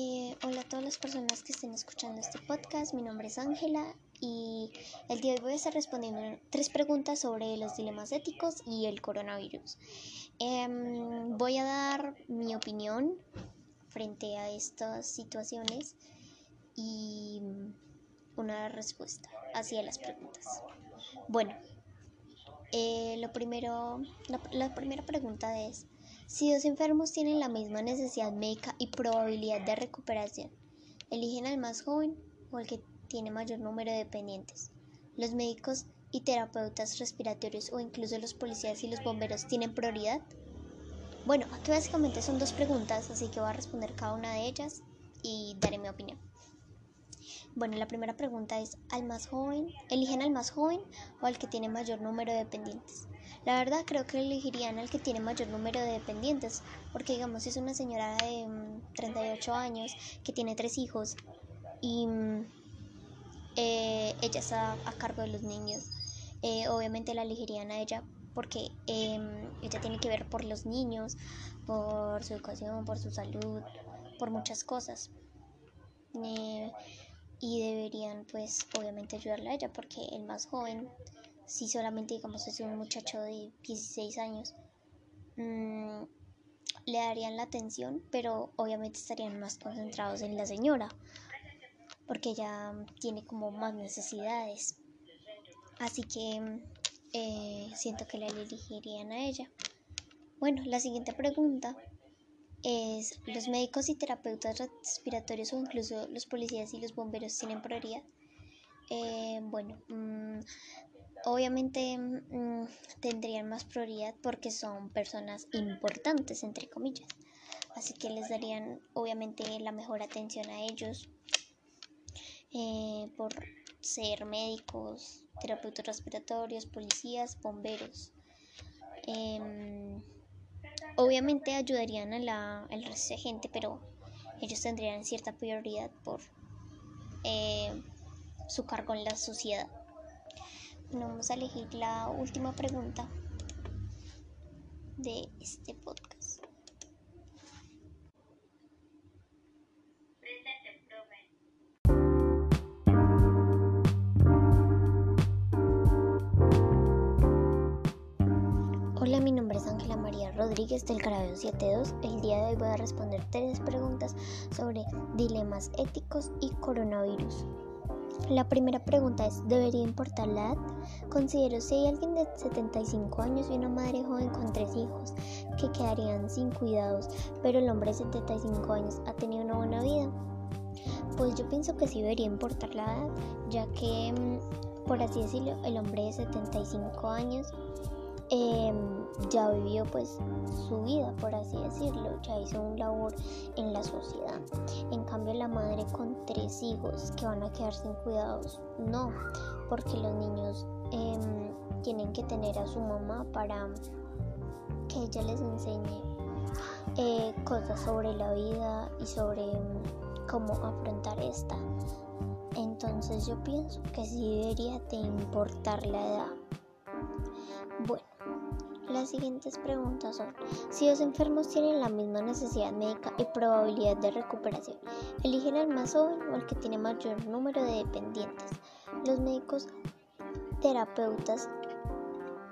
Eh, hola a todas las personas que estén escuchando este podcast. Mi nombre es Ángela y el día de hoy voy a estar respondiendo tres preguntas sobre los dilemas éticos y el coronavirus. Em, voy a dar mi opinión frente a estas situaciones y una respuesta hacia las preguntas. Bueno, eh, lo primero, la primera pregunta es si dos enfermos tienen la misma necesidad médica y probabilidad de recuperación, eligen al más joven o al que tiene mayor número de dependientes. Los médicos y terapeutas respiratorios o incluso los policías y los bomberos tienen prioridad. Bueno, aquí básicamente son dos preguntas, así que voy a responder cada una de ellas y daré mi opinión. Bueno, la primera pregunta es, ¿al más joven? ¿Eligen al más joven o al que tiene mayor número de dependientes? La verdad creo que elegirían al que tiene mayor número de dependientes, porque digamos es una señora de 38 mm, años que tiene tres hijos y mm, eh, ella está a cargo de los niños. Eh, obviamente la elegirían a ella porque em, ella tiene que ver por los niños, por su educación, por su salud, por muchas cosas. Eh, y deberían pues obviamente ayudarla a ella porque el más joven si solamente digamos es un muchacho de 16 años, mm, le darían la atención, pero obviamente estarían más concentrados en la señora, porque ella tiene como más necesidades. Así que eh, siento que la elegirían a ella. Bueno, la siguiente pregunta es, ¿los médicos y terapeutas respiratorios o incluso los policías y los bomberos tienen prioridad? Eh, bueno, mm, obviamente mm, tendrían más prioridad porque son personas importantes, entre comillas. Así que les darían obviamente la mejor atención a ellos eh, por ser médicos, terapeutas respiratorios, policías, bomberos. Em, obviamente ayudarían a la, al resto de gente, pero ellos tendrían cierta prioridad por eh, su cargo en la sociedad. Vamos a elegir la última pregunta de este podcast. Hola, mi nombre es Ángela María Rodríguez del Carabeo 72. El día de hoy voy a responder tres preguntas sobre dilemas éticos y coronavirus. La primera pregunta es, ¿debería importar la edad? Considero si hay alguien de 75 años y una madre joven con tres hijos que quedarían sin cuidados, pero el hombre de 75 años ha tenido una buena vida. Pues yo pienso que sí debería importar la edad, ya que, mm, por así decirlo, el hombre de 75 años Em, ya vivió pues su vida, por así decirlo, ya hizo un labor en la sociedad. En cambio la madre con tres hijos que van a quedar sin cuidados, no, porque los niños em, tienen que tener a su mamá para que ella les enseñe eh, cosas sobre la vida y sobre em, cómo afrontar esta. Entonces yo pienso que sí debería de importar la edad. Bueno, las siguientes preguntas son, si los enfermos tienen la misma necesidad médica y probabilidad de recuperación, eligen al más joven o al que tiene mayor número de dependientes. Los médicos, terapeutas,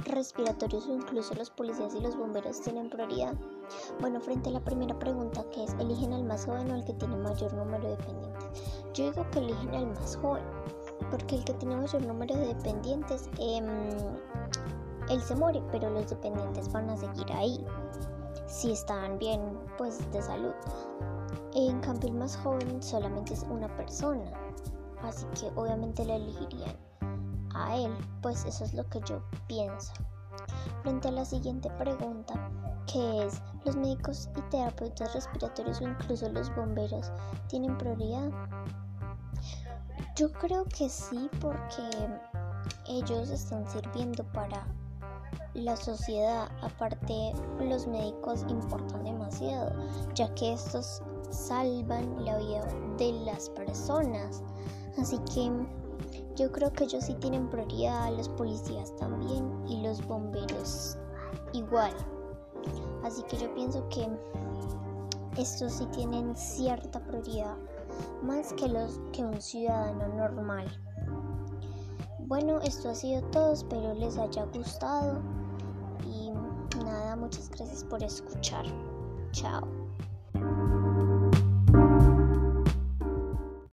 respiratorios o incluso los policías y los bomberos tienen prioridad. Bueno, frente a la primera pregunta que es, ¿eligen al más joven o al que tiene mayor número de dependientes? Yo digo que eligen al más joven, porque el que tiene mayor número de dependientes eh, él se muere, pero los dependientes van a seguir ahí, si están bien, pues de salud. En cambio, el más joven solamente es una persona, así que obviamente le elegirían a él, pues eso es lo que yo pienso. Frente a la siguiente pregunta, que es, ¿los médicos y terapeutas respiratorios o incluso los bomberos tienen prioridad? Yo creo que sí, porque ellos están sirviendo para la sociedad, aparte los médicos importan demasiado, ya que estos salvan la vida de las personas. Así que yo creo que ellos sí tienen prioridad, los policías también y los bomberos igual. Así que yo pienso que estos sí tienen cierta prioridad, más que los que un ciudadano normal. Bueno, esto ha sido todo, espero les haya gustado y nada, muchas gracias por escuchar. Chao.